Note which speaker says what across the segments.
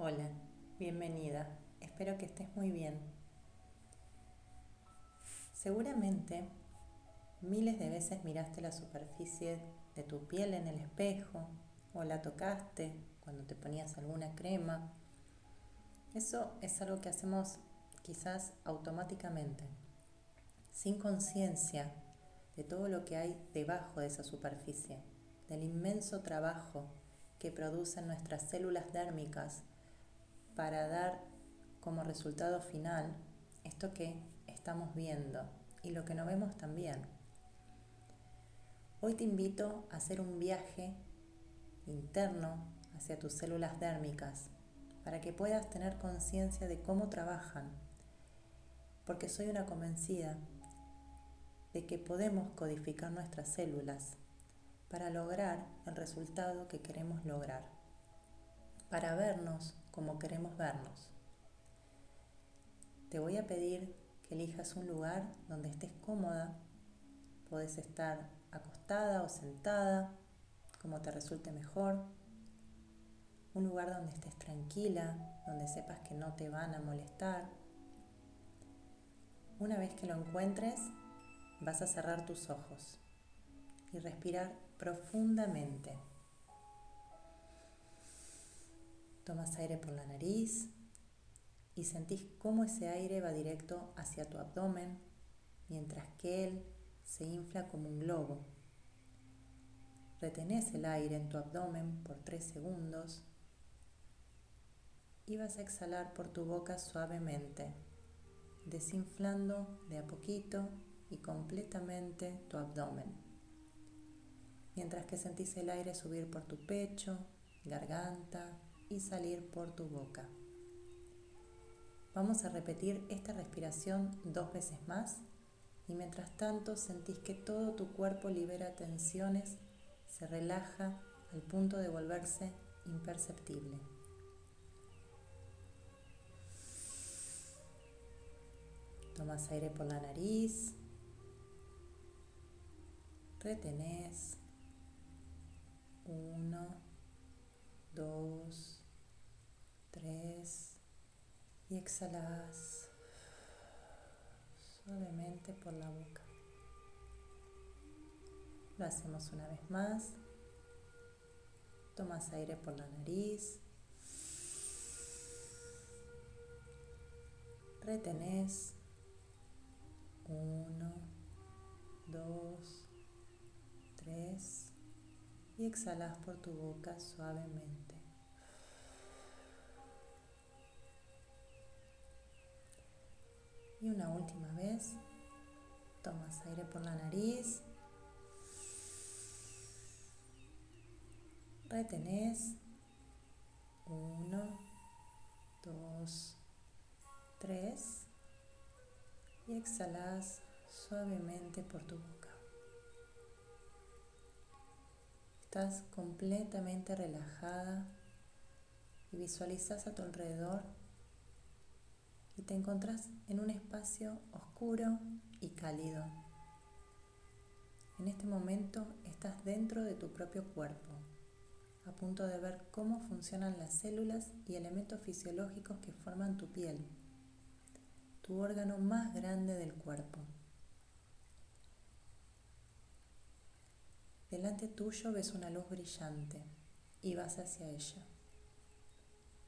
Speaker 1: Hola, bienvenida. Espero que estés muy bien. Seguramente miles de veces miraste la superficie de tu piel en el espejo o la tocaste cuando te ponías alguna crema. Eso es algo que hacemos quizás automáticamente, sin conciencia de todo lo que hay debajo de esa superficie, del inmenso trabajo que producen nuestras células dérmicas para dar como resultado final esto que estamos viendo y lo que no vemos también. Hoy te invito a hacer un viaje interno hacia tus células dérmicas para que puedas tener conciencia de cómo trabajan, porque soy una convencida de que podemos codificar nuestras células para lograr el resultado que queremos lograr, para vernos como queremos vernos. Te voy a pedir que elijas un lugar donde estés cómoda. Puedes estar acostada o sentada, como te resulte mejor. Un lugar donde estés tranquila, donde sepas que no te van a molestar. Una vez que lo encuentres, vas a cerrar tus ojos y respirar profundamente. Tomas aire por la nariz y sentís cómo ese aire va directo hacia tu abdomen mientras que él se infla como un globo. Retenés el aire en tu abdomen por tres segundos y vas a exhalar por tu boca suavemente, desinflando de a poquito y completamente tu abdomen. Mientras que sentís el aire subir por tu pecho, garganta, y salir por tu boca. Vamos a repetir esta respiración dos veces más y mientras tanto sentís que todo tu cuerpo libera tensiones, se relaja al punto de volverse imperceptible. Tomas aire por la nariz, retenés, uno, dos, tres y exhalas suavemente por la boca. Lo hacemos una vez más. Tomas aire por la nariz. Retenés. Uno, dos, tres. Y exhalas por tu boca suavemente. Y una última vez, tomas aire por la nariz, retenés, uno, dos, tres, y exhalas suavemente por tu boca. Estás completamente relajada y visualizas a tu alrededor y te encontrás en un espacio oscuro y cálido. En este momento estás dentro de tu propio cuerpo, a punto de ver cómo funcionan las células y elementos fisiológicos que forman tu piel, tu órgano más grande del cuerpo. Delante tuyo ves una luz brillante y vas hacia ella.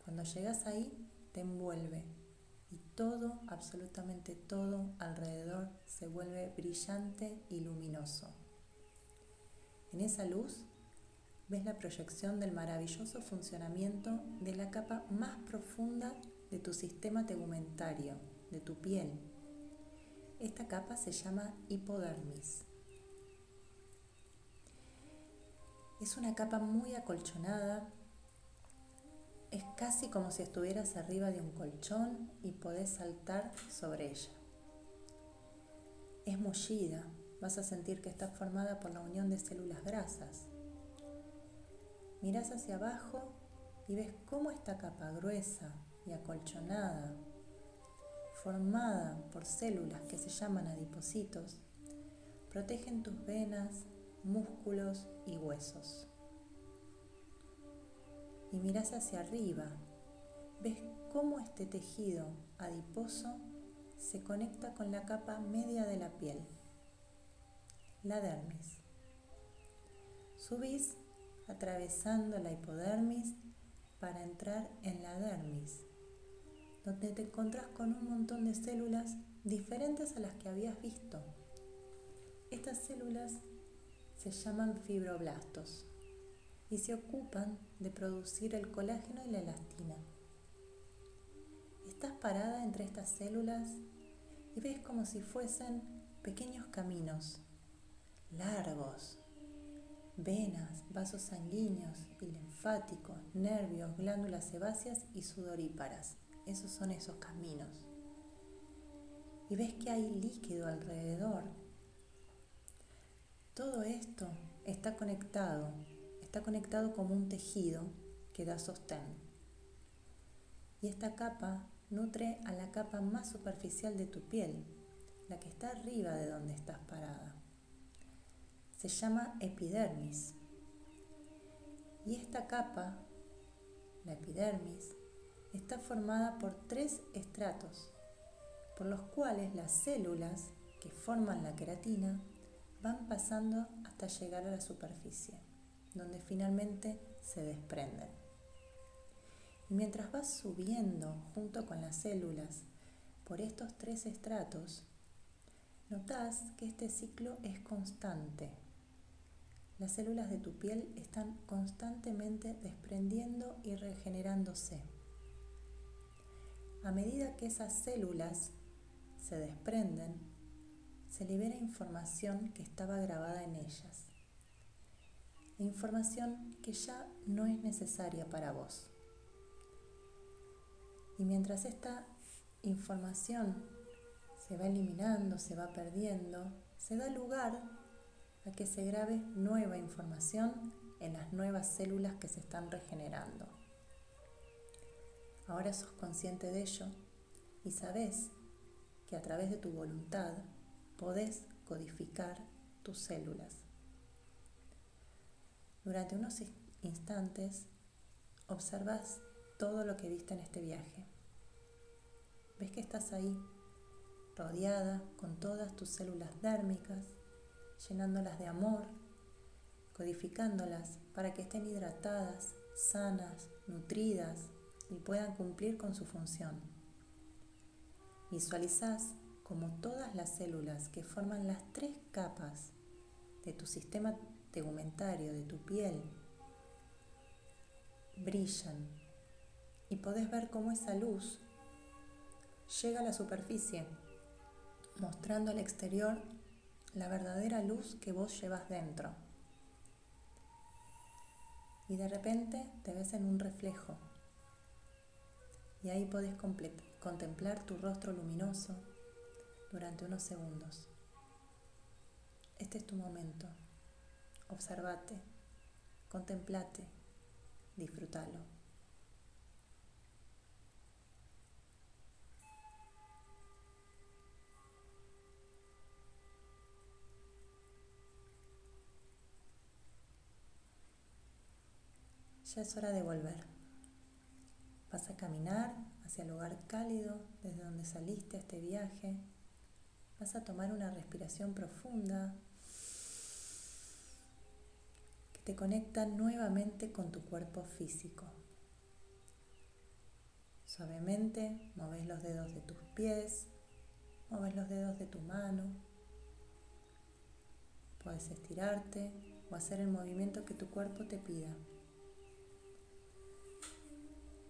Speaker 1: Cuando llegas ahí, te envuelve todo, absolutamente todo alrededor se vuelve brillante y luminoso. En esa luz ves la proyección del maravilloso funcionamiento de la capa más profunda de tu sistema tegumentario, de tu piel. Esta capa se llama hipodermis. Es una capa muy acolchonada es casi como si estuvieras arriba de un colchón y podés saltar sobre ella. Es mullida, vas a sentir que está formada por la unión de células grasas. Mirás hacia abajo y ves cómo esta capa gruesa y acolchonada, formada por células que se llaman adipocitos, protegen tus venas, músculos y huesos y miras hacia arriba ves cómo este tejido adiposo se conecta con la capa media de la piel, la dermis. Subís atravesando la hipodermis para entrar en la dermis, donde te encontrás con un montón de células diferentes a las que habías visto. Estas células se llaman fibroblastos y se ocupan de producir el colágeno y la elastina. Estás parada entre estas células y ves como si fuesen pequeños caminos largos, venas, vasos sanguíneos y linfáticos, nervios, glándulas sebáceas y sudoríparas. Esos son esos caminos. Y ves que hay líquido alrededor. Todo esto está conectado, está conectado como un tejido que da sostén. Y esta capa nutre a la capa más superficial de tu piel, la que está arriba de donde estás parada. Se llama epidermis. Y esta capa, la epidermis, está formada por tres estratos, por los cuales las células que forman la queratina van pasando hasta llegar a la superficie, donde finalmente se desprenden. Y mientras vas subiendo junto con las células por estos tres estratos, notas que este ciclo es constante. Las células de tu piel están constantemente desprendiendo y regenerándose. A medida que esas células se desprenden, se libera información que estaba grabada en ellas. Información que ya no es necesaria para vos. Y mientras esta información se va eliminando, se va perdiendo, se da lugar a que se grabe nueva información en las nuevas células que se están regenerando. Ahora sos consciente de ello y sabes que a través de tu voluntad podés codificar tus células. Durante unos instantes observas todo lo que viste en este viaje. Ves que estás ahí, rodeada con todas tus células dérmicas, llenándolas de amor, codificándolas para que estén hidratadas, sanas, nutridas y puedan cumplir con su función. Visualizás como todas las células que forman las tres capas de tu sistema tegumentario, de tu piel, brillan y podés ver cómo esa luz llega a la superficie, mostrando al exterior la verdadera luz que vos llevas dentro. Y de repente te ves en un reflejo. Y ahí podés contemplar tu rostro luminoso durante unos segundos. Este es tu momento. Observate, contemplate, disfrútalo. Ya es hora de volver. Vas a caminar hacia el lugar cálido desde donde saliste a este viaje. Vas a tomar una respiración profunda te conecta nuevamente con tu cuerpo físico. Suavemente mueves los dedos de tus pies, mueves los dedos de tu mano. Puedes estirarte o hacer el movimiento que tu cuerpo te pida.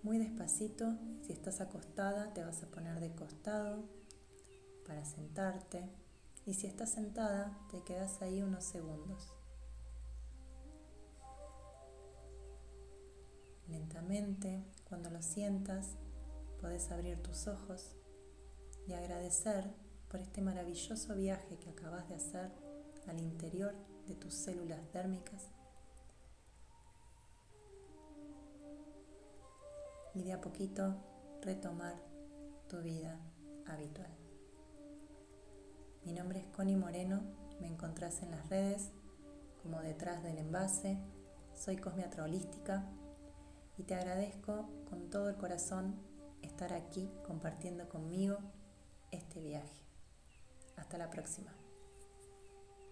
Speaker 1: Muy despacito, si estás acostada, te vas a poner de costado para sentarte. Y si estás sentada, te quedas ahí unos segundos. Lentamente, cuando lo sientas, puedes abrir tus ojos y agradecer por este maravilloso viaje que acabas de hacer al interior de tus células dérmicas y de a poquito retomar tu vida habitual. Mi nombre es Connie Moreno, me encontrás en las redes como detrás del envase, soy cosmiatra y te agradezco con todo el corazón estar aquí compartiendo conmigo este viaje. Hasta la próxima.